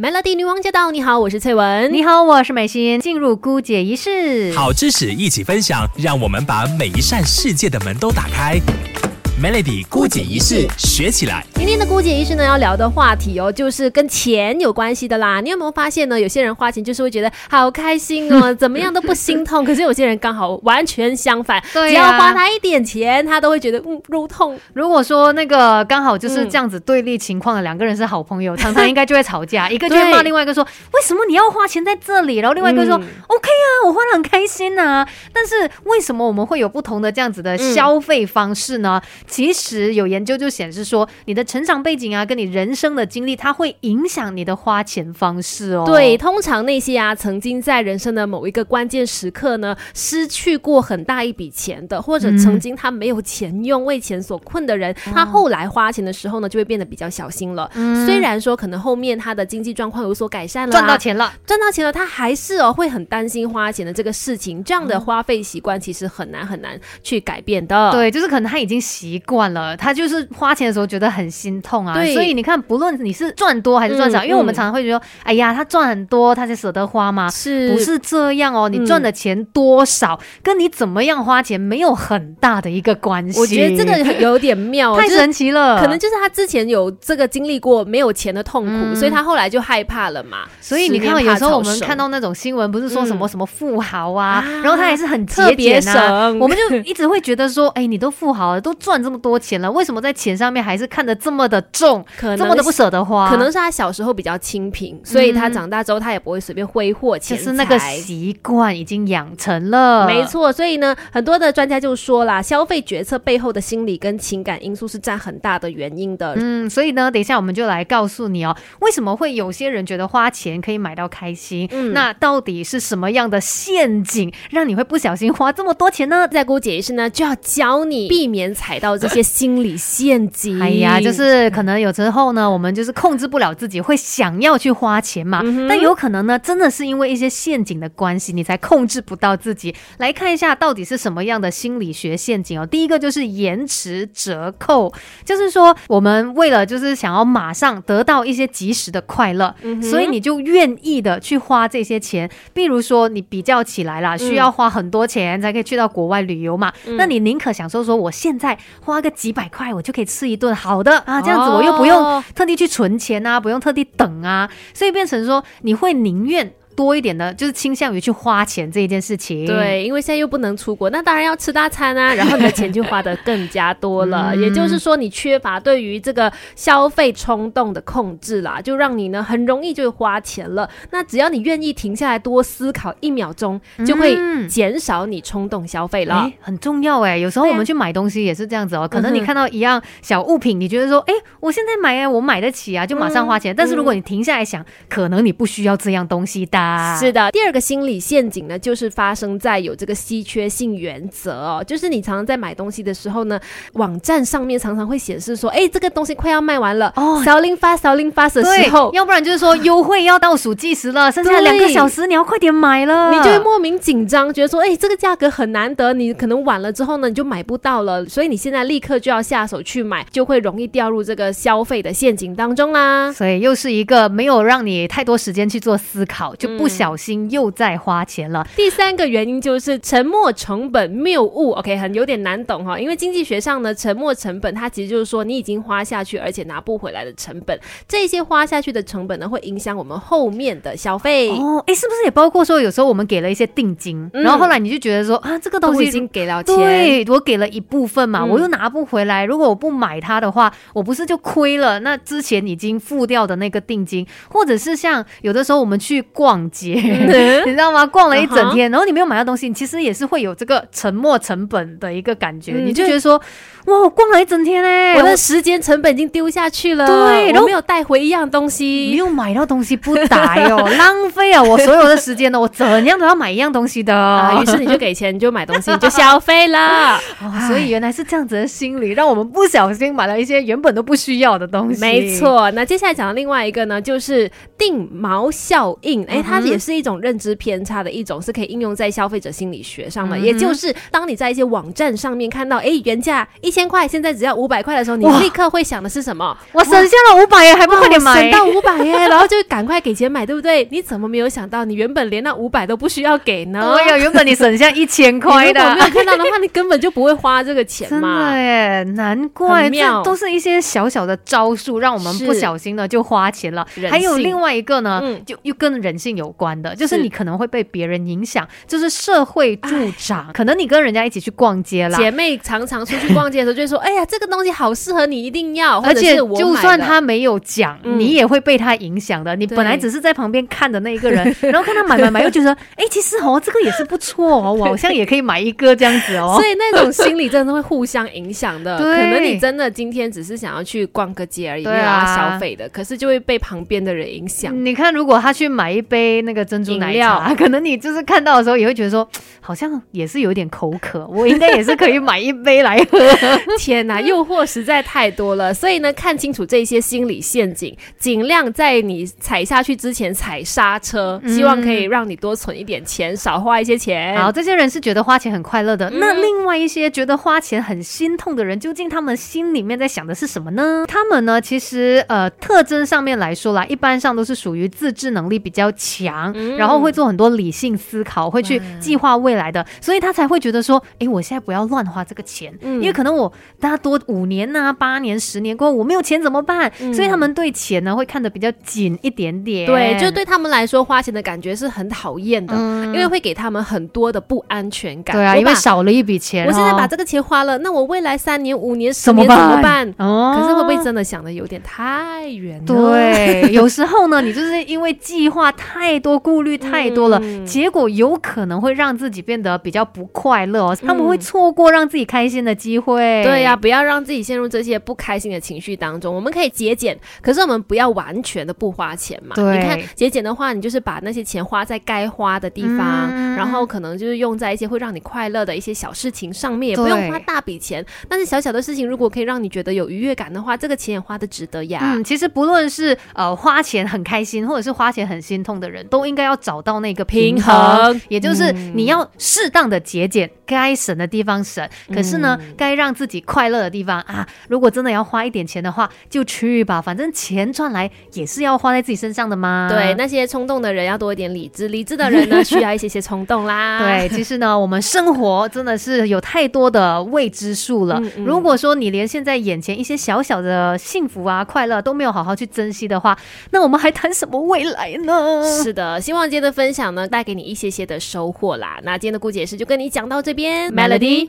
Melody 女王驾到！你好，我是翠文。你好，我是美心。进入姑姐仪式，好知识一起分享，让我们把每一扇世界的门都打开。Melody 姑姐仪式学起来。今天的姑姐仪式呢，要聊的话题哦，就是跟钱有关系的啦。你有没有发现呢？有些人花钱就是会觉得好开心哦，怎么样都不心痛。可是有些人刚好完全相反，对只要花他一点钱，他都会觉得嗯肉痛。如果说那个刚好就是这样子对立情况的两个人是好朋友，常常应该就会吵架，一个就会骂另外一个说为什么你要花钱在这里，然后另外一个说、嗯 OK 啊，我花的很开心呐、但是为什么我们会有不同的这样子的消费方式呢？其实有研究就显示说，你的成长背景啊，跟你人生的经历，它会影响你的花钱方式哦。对，，通常那些啊，曾经在人生的某一个关键时刻呢，失去过很大一笔钱的，或者曾经他没有钱用、为钱所困的人，他后来花钱的时候呢，就会变得比较小心了。虽然说可能后面他的经济状况有所改善了、啊，赚到钱了。赚到钱了，他还是哦会很担心花钱的这个事情。这样的花费习惯其实很难很难去改变的。对，就是可能他已经习惯了，他就是花钱的时候觉得很心痛啊。对。所以你看，不论你是赚多还是赚少，嗯因为我们嗯常常会觉得，哎呀，他赚很多，他才舍得花嘛？是。不是这样哦，你赚的钱多少，跟你怎么样花钱没有很大的一个关系。我觉得这个有点妙，太神奇了，可能就是他之前有这个经历过没有钱的痛苦，嗯。所以他后来就害怕了嘛。所以你看，有时候我们看到那种新闻，不是说什么嗯。什么富豪啊，啊。然后他还是很节特别俭啊，我们就一直会觉得说，哎，你都富豪了，都赚这么多钱了，为什么在钱上面还是看得这么的重，可能这么的不舍得花？可能是他小时候比较清贫，所以他长大之后他也不会随便挥霍钱财。就是那个习惯已经养成了，没。错，所以呢，很多的专家就说啦，消费决策背后的心理跟情感因素是占很大的原因的。嗯，所以呢，等一下我们就来告诉你哦，为什么会有些人觉得花钱可以买到开心？嗯那到底是什么样的陷阱，让你会不小心花这么多钱呢？在姑姐仪式呢，就要教你避免踩到这些心理陷阱。哎呀，就是可能有时候呢，我们就是控制不了自己，会想要去花钱嘛。嗯但有可能呢，真的是因为一些陷阱的关系，你才控制不到自己。来看一下到底是什么样的心理学陷阱哦。第一个就是延迟折扣，就是说我们为了就是想要马上得到一些及时的快乐，嗯所以你就愿意的去花这些钱。比如说你比较起来啦，需要花很多钱才可以去到国外旅游嘛，那你宁可享受说我现在花个几百块，我就可以吃一顿好的啊，这样子我又不用哦特地去存钱啊，不用特地等啊，所以变成说你会宁愿。多一点的，就是倾向于去花钱这一件事情。，对，因为现在又不能出国，那当然要吃大餐啊，然后你的钱就花的更加多了。嗯也就是说，你缺乏对于这个消费冲动的控制啦，就让你呢很容易就花钱了。那只要你愿意停下来多思考一秒钟，就会嗯减少你冲动消费了。哎，很重要哎。有时候我们去买东西也是这样子哦，可能你看到一样小物品，你觉得说，哎，我现在买哎，我买得起啊，就马上花钱。但是如果你停下来想，可能你不需要这样东西的。是的，第二个心理陷阱呢，就是发生在有这个稀缺性原则哦，就是你常常在买东西的时候呢，网站上面常常会显示说，哎，这个东西快要卖完了，哦 selling fast selling fast 的时候，要不然就是说优惠要倒数计时了，剩下两个小时，你要快点买了。你就会莫名紧张，觉得说，哎、这个价格很难得，你可能晚了之后呢，你就买不到了，所以你现在立刻就要下手去买，就会容易掉入这个消费的陷阱当中啦。所以又是一个没有让你太多时间去做思考，就不小心又在花钱了。第三个原因就是沉没成本谬误，OK，很有点难懂哈，因为经济学上呢，沉没成本它其实就是说你已经花下去而且拿不回来的成本，这些花下去的成本呢，会影响我们后面的消费。哦，哎，是不是也包括说有时候我们给了一些定金，嗯然后后来你就觉得说啊，这个东西已经给了钱，对我给了一部分嘛，嗯我又拿不回来。如果我不买它的话，我不是就亏了？那之前已经付掉的那个定金，或者是像有的时候我们去逛街，你知道吗？逛了一整天，然后你没有买到东西，你其实也是会有这个沉没成本的一个感觉，嗯你就觉得说，哇，我逛了一整天哎、我的时间成本已经丢下去了，对然后我没有带回一样东没西。有买到东西不打哟，浪费啊！我所有的时间呢，我怎样都要买一样东西的。啊，于是你就给钱，你就买东西，你就消费了。哦，所以原来是这样子的心理，让我们不小心买了一些原本都不需要的东西。没，错，那接下来讲的另外一个呢，就是定锚效应。哎，它也是一种认知偏差的一种，是可以应用在消费者心理学上的。嗯也就是当你在一些网站上面看到，哎，原价一千块，现在只要五百块的时候，你立刻会想的是什么？我省下了五百耶，还不快点买？省到五百耶，然后就赶快给钱买，对不对？你怎么没有想到，你原本连那五百都不需要给呢？对呀，原本你省下一千你块的如果没。有看到的话，你根本就不会花这个钱真嘛。的耶，难怪这都是一些小小的招数，让我们不小心的就花钱了还有另外一个呢，嗯就又跟人性有关的，就是是你可能会被别人影响，就是社会助长。可能你跟人家一起去逛街啦，姐妹常常出去逛街的时候，就会说：“哎呀，这个东西好适合你，一定要。”而且就算他没有讲，嗯你也会被他影响的。你本来只是在旁边看的那一个人，然后看他买买买，又觉得，哎，其实哦，这个也是不错哦，我好像也可以买一个这样子哦 所。以那种心理真的会互相影响的。对可能你真的今天只是想要去逛个街而已，对没有要啊消费的，可是就会被旁边的人影响。你看，如果他去买一杯那个珍珠奶饮茶，可能你就是看到的时候也会觉得说，好像也是有点口渴，我应该也是可以买一杯来喝。天哪，诱惑实在太多了。所以呢，看清楚这些心理陷阱，尽量在你踩下去之前踩刹车，希望可以让你多存一点钱，少花一些钱。好，这些人是觉得花钱很快乐的，嗯那另外一些觉得花钱很心痛的人，究竟他们心里面在想的是什么呢？他们呢，其实呃特征上面来说啦，一般上都是属于自制能力比较强，嗯然后会做很多理性思考，会去计划未来的，所以他才会觉得说，哎，我现在不要乱花这个钱，嗯因为可能我大家多五年呐、八年、十年过后，我没有钱怎么办？嗯所以他们对钱呢会看得比较紧一点点。对，就对他们来说，花钱的感觉是很讨厌的，嗯因为会给他们很多的不安全感。对啊，因为少了一笔钱、哦，我现在把这个钱花了，那我未来三年、五年、十年怎么办办？哦可是会不会真的想的有点太远了？对，有时候呢，你就是因为计划太多、顾虑太多了，嗯结果有可能会让自己变得比较不快乐哦。他们会错过让自己开心的机会。对呀、不要让自己陷入这些不开心的情绪当中。我们可以节俭，可是我们不要完全的不花钱嘛。对你看节俭的话，你就是把那些钱花在该花的地方，嗯然后可能就是用在一些会让你快乐的一些小事情上面，也不用花大笔钱。但是小小的事情，如果可以让你觉得有愉悦感的话，这个钱也花的值得呀。嗯，其实不论是呃花钱很开心，或者是花钱很心痛的人，都应该要找到那个平平衡，也就是你要适当的节俭，该省的地方省，可是呢，该让自己快乐的地方啊，如果真的要花一点钱的话，就去吧，反正钱赚来也是要花在自己身上的嘛。对，那些冲动的人要多一点理智，理智的人呢 需要一些些冲动啦。对，其实呢，我们生活真的是有太多的未知数了。如果说你连现在眼前一些小小的幸福啊、快乐都没有好好去珍惜的话，那我们还谈什么未来呢？是是的，希望今天的分享呢带给你一些些的收获啦。那今天的顾解释就跟你讲到这边 Melody